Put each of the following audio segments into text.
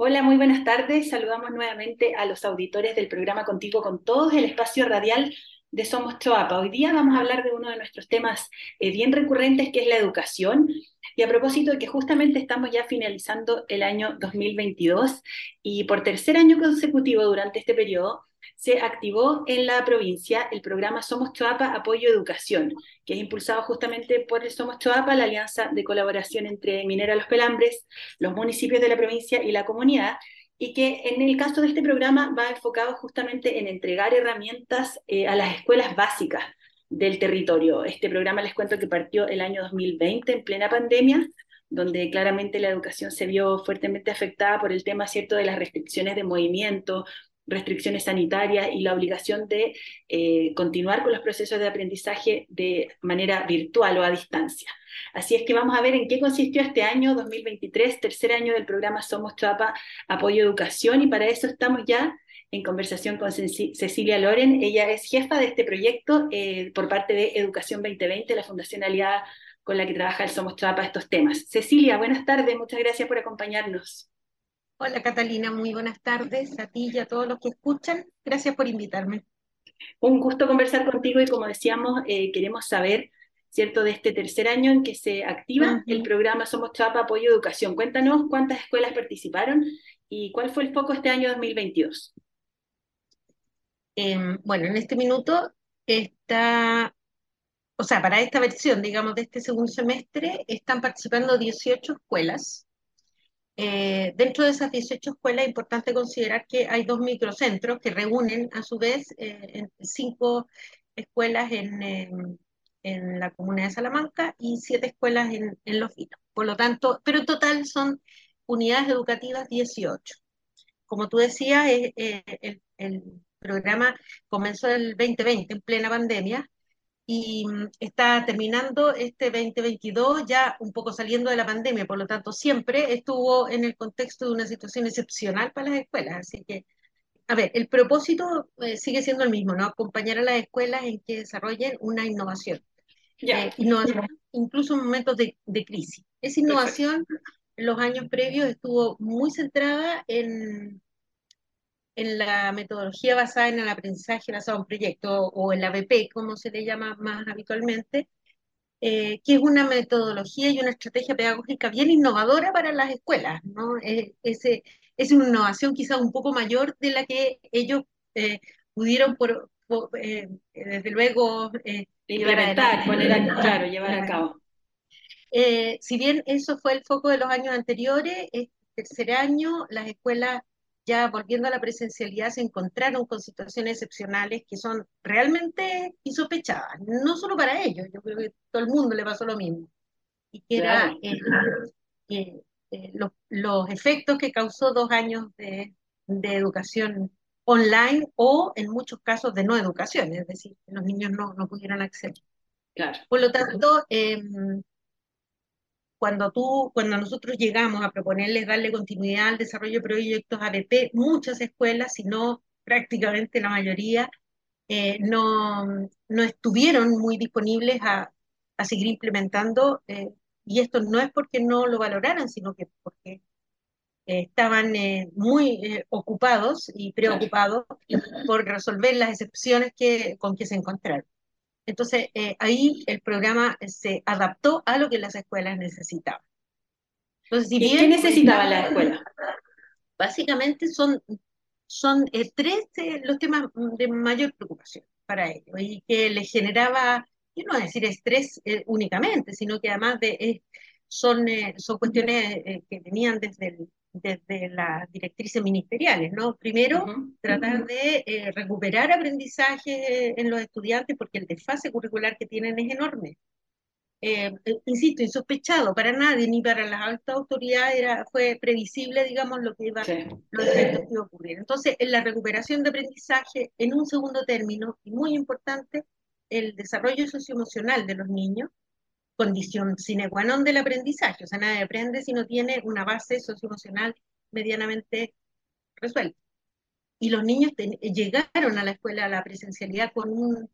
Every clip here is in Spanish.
Hola, muy buenas tardes. Saludamos nuevamente a los auditores del programa Contigo con Todos, el espacio radial de Somos Choapa. Hoy día vamos a hablar de uno de nuestros temas eh, bien recurrentes, que es la educación. Y a propósito de que justamente estamos ya finalizando el año 2022 y por tercer año consecutivo durante este periodo se activó en la provincia el programa Somos Choapa Apoyo Educación, que es impulsado justamente por el Somos Choapa, la alianza de colaboración entre Minera Los Pelambres, los municipios de la provincia y la comunidad, y que en el caso de este programa va enfocado justamente en entregar herramientas eh, a las escuelas básicas del territorio. Este programa les cuento que partió el año 2020 en plena pandemia, donde claramente la educación se vio fuertemente afectada por el tema cierto de las restricciones de movimiento, restricciones sanitarias y la obligación de eh, continuar con los procesos de aprendizaje de manera virtual o a distancia. Así es que vamos a ver en qué consistió este año 2023, tercer año del programa Somos Chapa Apoyo Educación, y para eso estamos ya en conversación con Cecilia Loren. Ella es jefa de este proyecto eh, por parte de Educación 2020, la fundación aliada con la que trabaja el Somos Chapa estos temas. Cecilia, buenas tardes, muchas gracias por acompañarnos. Hola Catalina, muy buenas tardes a ti y a todos los que escuchan. Gracias por invitarme. Un gusto conversar contigo y como decíamos, eh, queremos saber, ¿cierto?, de este tercer año en que se activa el programa Somos Chapa Apoyo Educación. Cuéntanos cuántas escuelas participaron y cuál fue el foco este año 2022. Em, bueno, en este minuto está, o sea, para esta versión, digamos, de este segundo semestre, están participando 18 escuelas eh, dentro de esas 18 escuelas es importante considerar que hay dos microcentros que reúnen a su vez eh, cinco escuelas en, la comuna de Salamanca y siete escuelas en, Los Vinos. Por lo tanto, pero en total son unidades educativas 18. Como tú decías, eh, el, el programa comenzó en el 2020, en plena pandemia, y mm, está terminando este 2022 ya un poco saliendo de la pandemia, por lo tanto siempre estuvo en el contexto de una situación excepcional para las escuelas, así que, a ver, el propósito eh, sigue siendo el mismo, ¿no? Acompañar a las escuelas en que desarrollen una innovación. Eh, innovación incluso en momentos de, de crisis. Esa innovación en los años previos estuvo muy centrada en en la metodología basada en el aprendizaje basado en proyecto o en la BP, como se le llama más habitualmente, eh, que es una metodología y una estrategia pedagógica bien innovadora para las escuelas. ¿no? Eh, es una innovación quizá un poco mayor de la que ellos eh, pudieron, por, desde luego, implementar, poner a, claro, llevar a cabo. si bien eso fue el foco de los años anteriores, este tercer año las escuelas ya volviendo a la presencialidad, se encontraron con situaciones excepcionales que son realmente insospechadas, no solo para ellos, yo creo que todo el mundo le pasó lo mismo. Y que era eh, eh, los, efectos que causó dos años de, educación online o en muchos casos de no educación, es decir, que los niños no, no pudieran acceder. Claro. Por lo tanto, em, cuando tú, cuando nosotros llegamos a proponerles darle continuidad al desarrollo de proyectos ABP, muchas escuelas, si no prácticamente la mayoría, eh, no, no estuvieron muy disponibles a, a seguir implementando, eh, y esto no es porque no lo valoraran, sino que porque eh, estaban muy ocupados y preocupados por resolver las excepciones que, con que se encontraron. Entonces, eh, ahí el programa se adaptó a lo que las escuelas necesitaban. Entonces, si bien, ¿Qué necesitaban las escuelas? Básicamente son, son eh, tres eh, los temas de mayor preocupación para ellos y que les generaba, yo no voy a decir estrés únicamente, sino que además de, son, son cuestiones que venían desde el, desde las directrices ministeriales, ¿no? Primero, tratar de eh, recuperar aprendizaje en los estudiantes porque el desfase curricular que tienen es enorme. Eh, eh, insisto, insospechado para nadie, ni para las altas autoridades era, fue previsible, digamos, lo que iba, lo que iba a ocurrir. Entonces, en la recuperación de aprendizaje, en un segundo término, y muy importante, el desarrollo socioemocional de los niños, condición sine qua non del aprendizaje, o sea, nadie aprende si no tiene una base socioemocional medianamente resuelta. Y los niños llegaron a la escuela, a la presencialidad, con, un,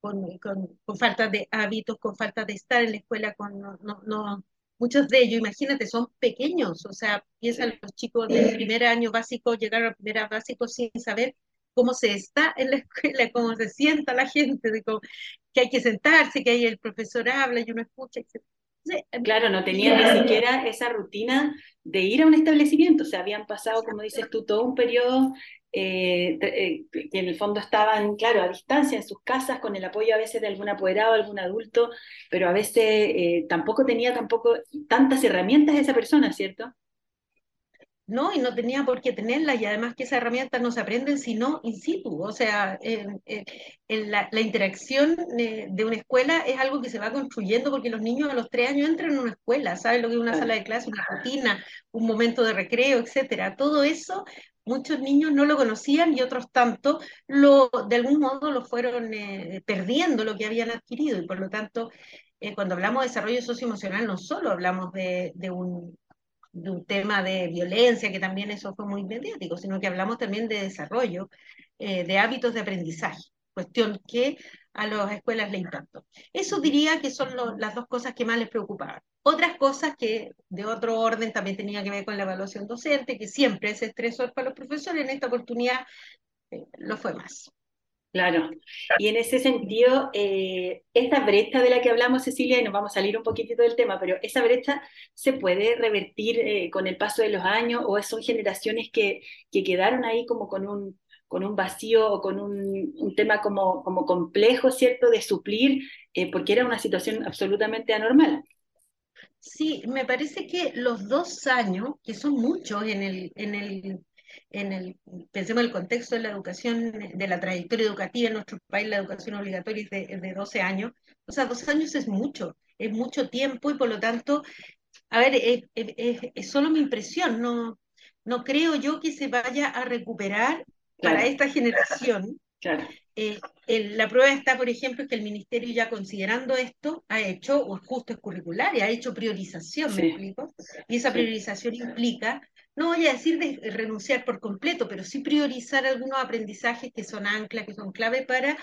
con, con, falta de hábitos, con falta de estar en la escuela, con no, no, muchos de ellos, imagínate, son pequeños, o sea, piensan los chicos del primer año básico, llegaron al primer año básico sin saber cómo se está en la escuela, cómo se sienta la gente, de que hay que sentarse, que ahí el profesor habla y uno escucha, etc. Claro, no tenían ni siquiera esa rutina de ir a un establecimiento, o sea, habían pasado, como dices tú, todo un periodo eh, eh, que en el fondo estaban, claro, a distancia en sus casas, con el apoyo a veces de algún apoderado, algún adulto, pero a veces eh, tampoco tenía tampoco tantas herramientas esa persona, ¿cierto? ¿No? Y no tenía por qué tenerla y además que esas herramientas no se aprenden sino in situ, o sea, en, la, interacción de, una escuela es algo que se va construyendo porque los niños a los tres años entran en una escuela, saben lo que es una sala de clase, una rutina, un momento de recreo, etcétera. Todo eso muchos niños no lo conocían y otros tanto lo, de algún modo lo fueron eh, perdiendo lo que habían adquirido y por lo tanto eh, cuando hablamos de desarrollo socioemocional no solo hablamos de, de un de un tema de violencia, que también eso fue muy mediático, sino que hablamos también de desarrollo, eh, de hábitos de aprendizaje, cuestión que a las escuelas le impactó. Eso diría que son las dos cosas que más les preocupaban. Otras cosas que de otro orden también tenía que ver con la evaluación docente, que siempre es estresor para los profesores, en esta oportunidad eh, lo fue más. Claro, y en ese sentido, eh, esta brecha de la que hablamos, Cecilia, y nos vamos a salir un poquitito del tema, pero esa brecha se puede revertir eh, con el paso de los años o son generaciones que, que quedaron ahí como con un, con un vacío o con un, un tema como, como complejo, ¿cierto?, de suplir, eh, porque era una situación absolutamente anormal. Sí, me parece que los dos años, que son muchos en el, en el en el, pensemos en el contexto de la educación, de la trayectoria educativa en nuestro país, la educación obligatoria es de, de 12 años, o sea, dos años es mucho, es mucho tiempo y por lo tanto, a ver, es, es, solo mi impresión, no, no creo yo que se vaya a recuperar para esta generación. Claro. Eh, la prueba está, por ejemplo, que el ministerio ya considerando esto ha hecho ajustes curriculares, ha hecho priorización, ¿me explico? Y esa priorización implica no voy a decir de renunciar por completo, pero sí priorizar algunos aprendizajes que son anclas, que son clave para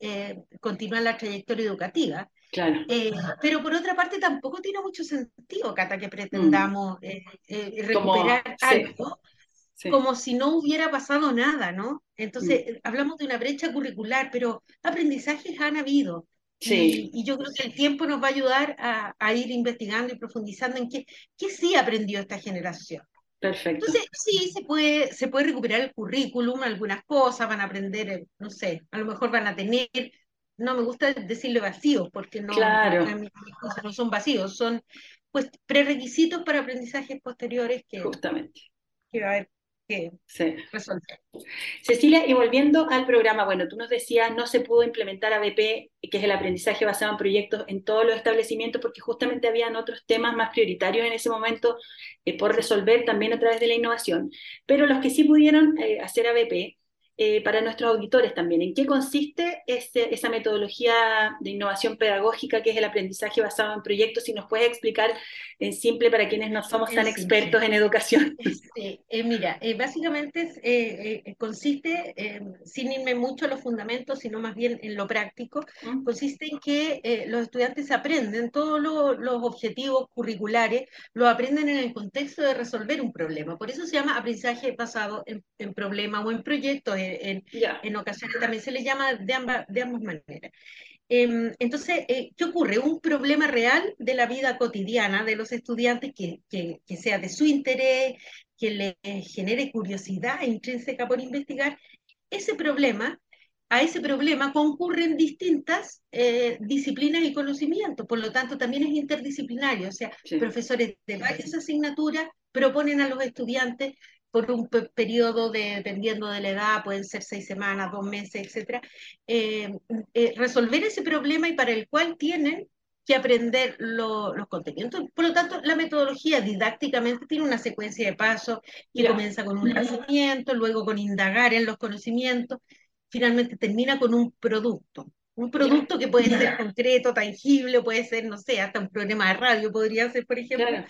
eh, continuar la trayectoria educativa. Claro. Eh, pero por otra parte tampoco tiene mucho sentido, Cata, que pretendamos mm. eh, recuperar algo como si no hubiera pasado nada, ¿no? Entonces, mm. hablamos de una brecha curricular, pero aprendizajes han habido. Sí. Y, yo creo que el tiempo nos va a ayudar a, a ir investigando y profundizando en qué, qué sí aprendió esta generación. Perfecto. Entonces, sí, se puede, se puede recuperar el currículum, algunas cosas, van a aprender, eh, no sé, a lo mejor van a tener, no me gusta decirle vacíos, porque no, claro. no son vacíos, son pues prerequisitos para aprendizajes posteriores que, Justamente. que va a haber que sí. Cecilia, y volviendo al programa, bueno, tú nos decías, no se pudo implementar ABP, que es el aprendizaje basado en proyectos, en todos los establecimientos, porque justamente habían otros temas más prioritarios en ese momento eh, por resolver también a través de la innovación. Pero los que sí pudieron eh, hacer ABP, eh, para nuestros auditores también. ¿En qué consiste esa metodología de innovación pedagógica que es el aprendizaje basado en proyectos? Si nos puedes explicar en simple para quienes no somos tan expertos en educación. Eh, mira, eh, básicamente consiste, sin irme mucho a los fundamentos, sino más bien en lo práctico, consiste en que los estudiantes aprenden todos los objetivos curriculares, lo aprenden en el contexto de resolver un problema. Por eso se llama aprendizaje basado en, en problema o en proyectos en, ocasiones también se le llama de ambas, de ambas maneras. Em, entonces, eh, ¿qué ocurre? Un problema real de la vida cotidiana de los estudiantes que, que, que sea de su interés, que le genere curiosidad intrínseca por investigar, ese problema a ese problema concurren distintas eh, disciplinas y conocimientos, por lo tanto también es interdisciplinario, o sea, profesores de varias asignaturas proponen a los estudiantes por un periodo de, dependiendo de la edad, pueden ser seis semanas, dos meses, etcétera, eh, eh, resolver ese problema y para el cual tienen que aprender los contenidos. Por lo tanto, la metodología didácticamente tiene una secuencia de pasos que comienza con un conocimiento, luego con indagar en los conocimientos, finalmente termina con un producto. Un producto que puede ser concreto, tangible, puede ser, no sé, hasta un programa de radio podría ser, por ejemplo,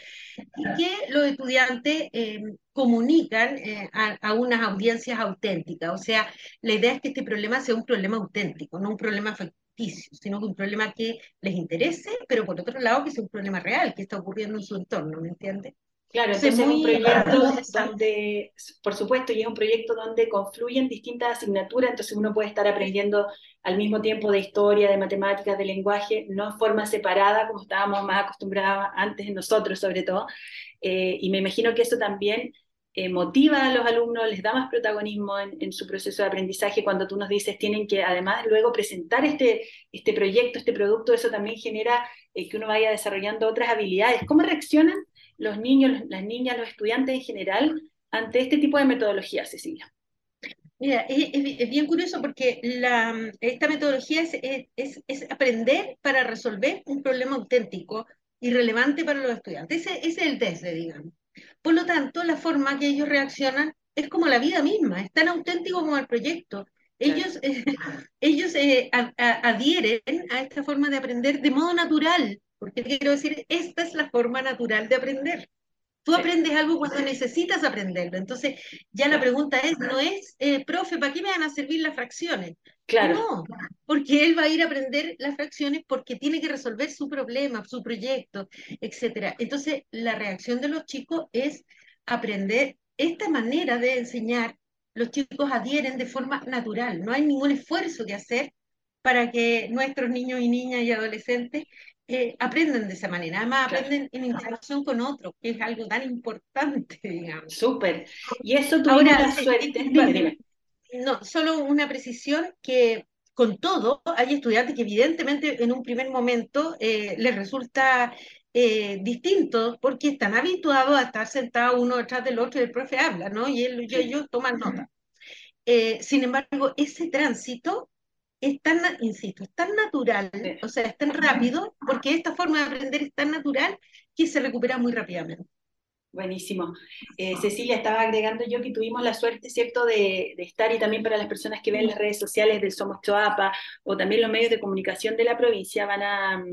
y que los estudiantes eh, comunican eh, a, unas audiencias auténticas. O sea, la idea es que este problema sea un problema auténtico, no un problema ficticio, sino que un problema que les interese, pero por otro lado que sea un problema real que está ocurriendo en su entorno, ¿me entiendes? Claro, entonces es un proyecto donde, por supuesto, y es un proyecto donde confluyen distintas asignaturas, entonces uno puede estar aprendiendo al mismo tiempo de historia, de matemáticas, de lenguaje, no en forma separada, como estábamos más acostumbrados antes nosotros sobre todo, eh, y me imagino que eso también eh, motiva a los alumnos, les da más protagonismo en, su proceso de aprendizaje. Cuando tú nos dices tienen que además luego presentar este, este proyecto, este producto, eso también genera eh, que uno vaya desarrollando otras habilidades. ¿Cómo reaccionan los niños, las niñas, los estudiantes en general ante este tipo de metodología, Cecilia? Mira, es, bien curioso porque la, esta metodología es, es, aprender para resolver un problema auténtico y relevante para los estudiantes. Ese, ese es el test, digamos. Por lo tanto, la forma que ellos reaccionan es como la vida misma, es tan auténtico como el proyecto. Ellos, eh, ellos eh, adhieren a esta forma de aprender de modo natural, porque quiero decir, esta es la forma natural de aprender. Tú aprendes algo cuando necesitas aprenderlo. Entonces, ya la pregunta es, no es, eh, profe, ¿para qué me van a servir las fracciones? Claro. No, porque él va a ir a aprender las fracciones porque tiene que resolver su problema, su proyecto, etc. Entonces, la reacción de los chicos es aprender esta manera de enseñar. Los chicos adhieren de forma natural, no hay ningún esfuerzo que hacer para que nuestros niños y niñas y adolescentes eh, aprenden de esa manera, además aprenden en interacción con otros, que es algo tan importante, digamos. Súper. Y eso tuvimos Ahora, la suerte. no, solo una precisión que con todo hay estudiantes que evidentemente en un primer momento eh, les resulta eh, distinto porque están habituados a estar sentados uno detrás del otro y el profe habla, ¿no? Y él y ellos toman nota. sin embargo, ese tránsito es tan, insisto, es tan natural, o sea, es tan rápido, porque esta forma de aprender es tan natural que se recupera muy rápidamente. Buenísimo. Eh, Cecilia, estaba agregando yo que tuvimos la suerte, ¿cierto?, de, estar y también para las personas que ven las redes sociales del Somos Choapa o también los medios de comunicación de la provincia van a,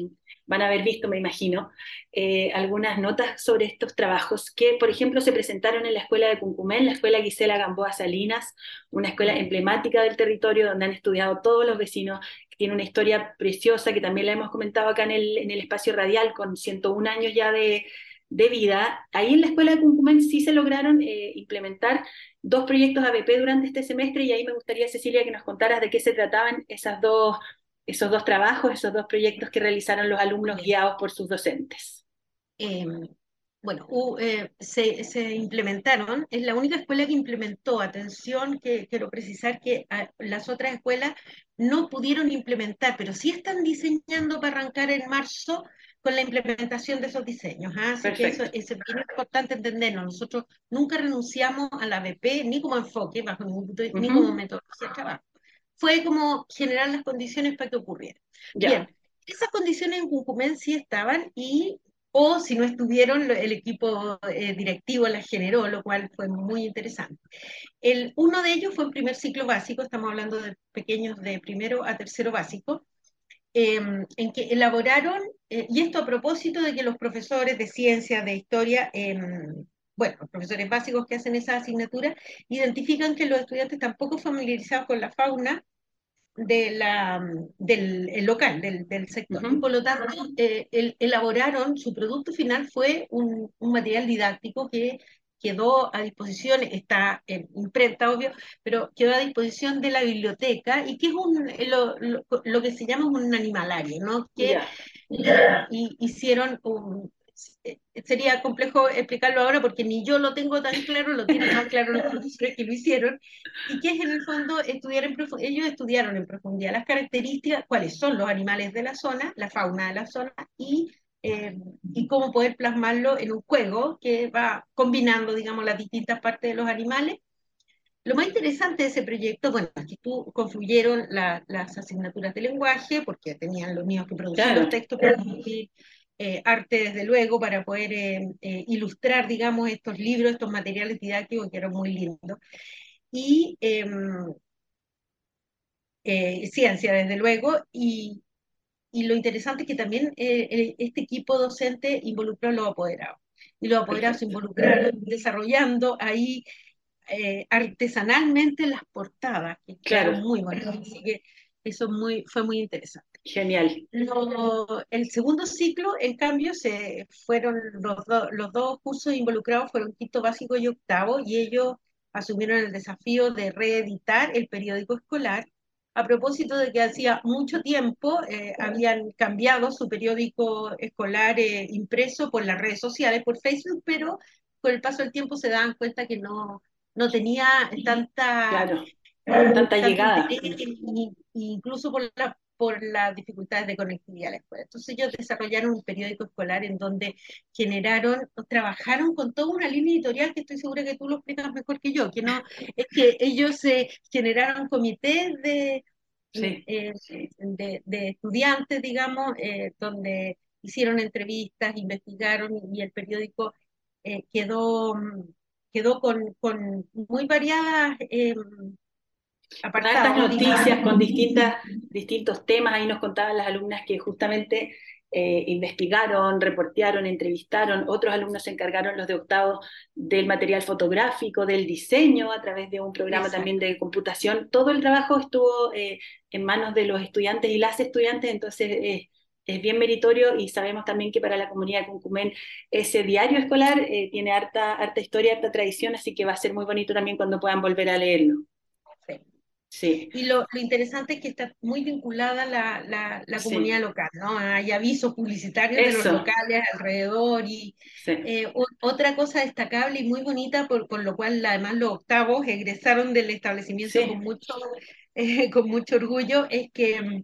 van a haber visto, me imagino, eh, algunas notas sobre estos trabajos que, por ejemplo, se presentaron en la escuela de Cuncumén, la escuela Gisela Gamboa Salinas, una escuela emblemática del territorio donde han estudiado todos los vecinos, que tiene una historia preciosa que también la hemos comentado acá en el, en el espacio radial con 101 años ya de de vida, ahí en la escuela de Cuncumén sí se lograron eh, implementar dos proyectos ABP durante este semestre y ahí me gustaría, Cecilia, que nos contaras de qué se trataban esas dos, esos dos trabajos, esos dos proyectos que realizaron los alumnos guiados por sus docentes. Em, bueno, eh, se, se, implementaron, es la única escuela que implementó, atención, que quiero precisar que las otras escuelas no pudieron implementar, pero sí están diseñando para arrancar en marzo con la implementación de esos diseños. ¿ah? Así que eso es bien importante entenderlo. Nosotros nunca renunciamos a la BP ni como enfoque, bajo ningún punto ni como metodología de trabajo. Fue como generar las condiciones para que ocurriera. Bien, esas condiciones en Cucumén sí estaban y o si no estuvieron, el equipo eh, directivo las generó, lo cual fue muy interesante. El, uno de ellos fue en primer ciclo básico, estamos hablando de pequeños de primero a tercero básico, Em, en que elaboraron, eh, y esto a propósito de que los profesores de ciencia, de historia, em, bueno, los profesores básicos que hacen esa asignatura, identifican que los estudiantes están poco familiarizados con la fauna de la, del local, del, del sector. por lo tanto, eh, elaboraron, su producto final fue un, un material didáctico que quedó a disposición, está en imprenta, obvio, pero quedó a disposición de la biblioteca y que es un, lo, lo, que se llama un animalario, ¿no? Que y, hicieron un, sería complejo explicarlo ahora porque ni yo lo tengo tan claro, lo tienen más claro los profesores que lo hicieron, y que es en el fondo estudiar en ellos estudiaron en profundidad las características, cuáles son los animales de la zona, la fauna de la zona, y eh, y cómo poder plasmarlo en un juego que va combinando, digamos, las distintas partes de los animales. Lo más interesante de ese proyecto, bueno, es que tú confluyeron las asignaturas de lenguaje, porque tenían los niños que producir los textos para producir eh, arte, desde luego, para poder eh, ilustrar, digamos, estos libros, estos materiales didácticos que eran muy lindos. Y em, ciencia, desde luego, y, y lo interesante es que también eh, este equipo docente involucró a los apoderados. Y los apoderados se involucraron desarrollando ahí eh, artesanalmente las portadas, que claro. muy bonitas. Así que Eso muy, fue muy interesante. Genial. el segundo ciclo, en cambio, se fueron los, los dos cursos involucrados fueron quinto básico y octavo, y ellos asumieron el desafío de reeditar el periódico escolar a propósito de que hacía mucho tiempo eh, habían cambiado su periódico escolar eh, impreso por las redes sociales, por Facebook, pero con el paso del tiempo se daban cuenta que no, no tenía tanta, tanta llegada. incluso por, la, por las dificultades de conectividad a la escuela. Entonces ellos desarrollaron un periódico escolar en donde generaron, trabajaron con toda una línea editorial que estoy segura que tú lo explicas mejor que yo, que no, es que ellos eh, generaron comités de, eh, de, de, estudiantes, digamos, eh, donde hicieron entrevistas, investigaron y el periódico eh, quedó, quedó con, con muy variadas eh, apartados. noticias con distintas, distintos temas, ahí nos contaban las alumnas que justamente eh, investigaron, reportearon, entrevistaron, otros alumnos se encargaron, los de octavo, del material fotográfico, del diseño a través de un programa también de computación. Todo el trabajo estuvo eh, en manos de los estudiantes y las estudiantes, entonces eh, es bien meritorio y sabemos también que para la comunidad de Cuncumén ese diario escolar tiene harta, harta historia, harta tradición, así que va a ser muy bonito también cuando puedan volver a leerlo. Sí. Y lo, interesante es que está muy vinculada la, la, comunidad local, ¿no? Hay avisos publicitarios de los locales alrededor y eh, otra cosa destacable y muy bonita, por, por, lo cual además los octavos egresaron del establecimiento con, mucho, eh, con mucho orgullo, es que mm,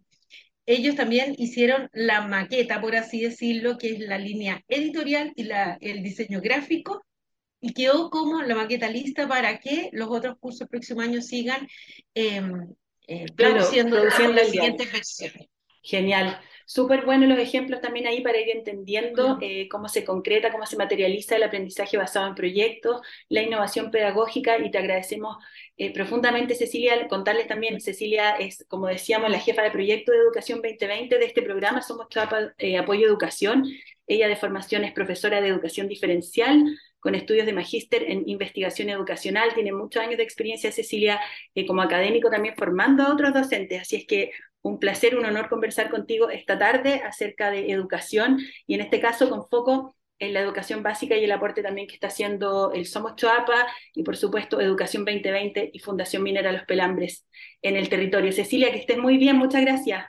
ellos también hicieron la maqueta, por así decirlo, que es la línea editorial y la, el diseño gráfico y quedó como la maqueta lista para que los otros cursos próximo año sigan em, eh, produciendo, las siguientes versiones. Genial. Súper buenos los ejemplos también ahí para ir entendiendo eh, cómo se concreta, cómo se materializa el aprendizaje basado en proyectos, la innovación pedagógica y te agradecemos eh, profundamente, Cecilia, contarles también, Cecilia es, como decíamos, la jefa de proyecto de Educación 2020 de este programa, somos eh, Apoyo Educación, ella de formación es profesora de Educación Diferencial, con estudios de magíster en investigación educacional, tiene muchos años de experiencia Cecilia eh, como académico también formando a otros docentes, así es que un placer, un honor conversar contigo esta tarde acerca de educación y en este caso con foco en la educación básica y el aporte también que está haciendo el Somos Choapa y por supuesto Educación 2020 y Fundación Minera Los Pelambres en el territorio. Cecilia, que estés muy bien, muchas gracias.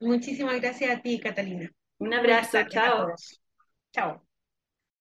Muchísimas gracias a ti, Catalina. Un abrazo, chao. Chao.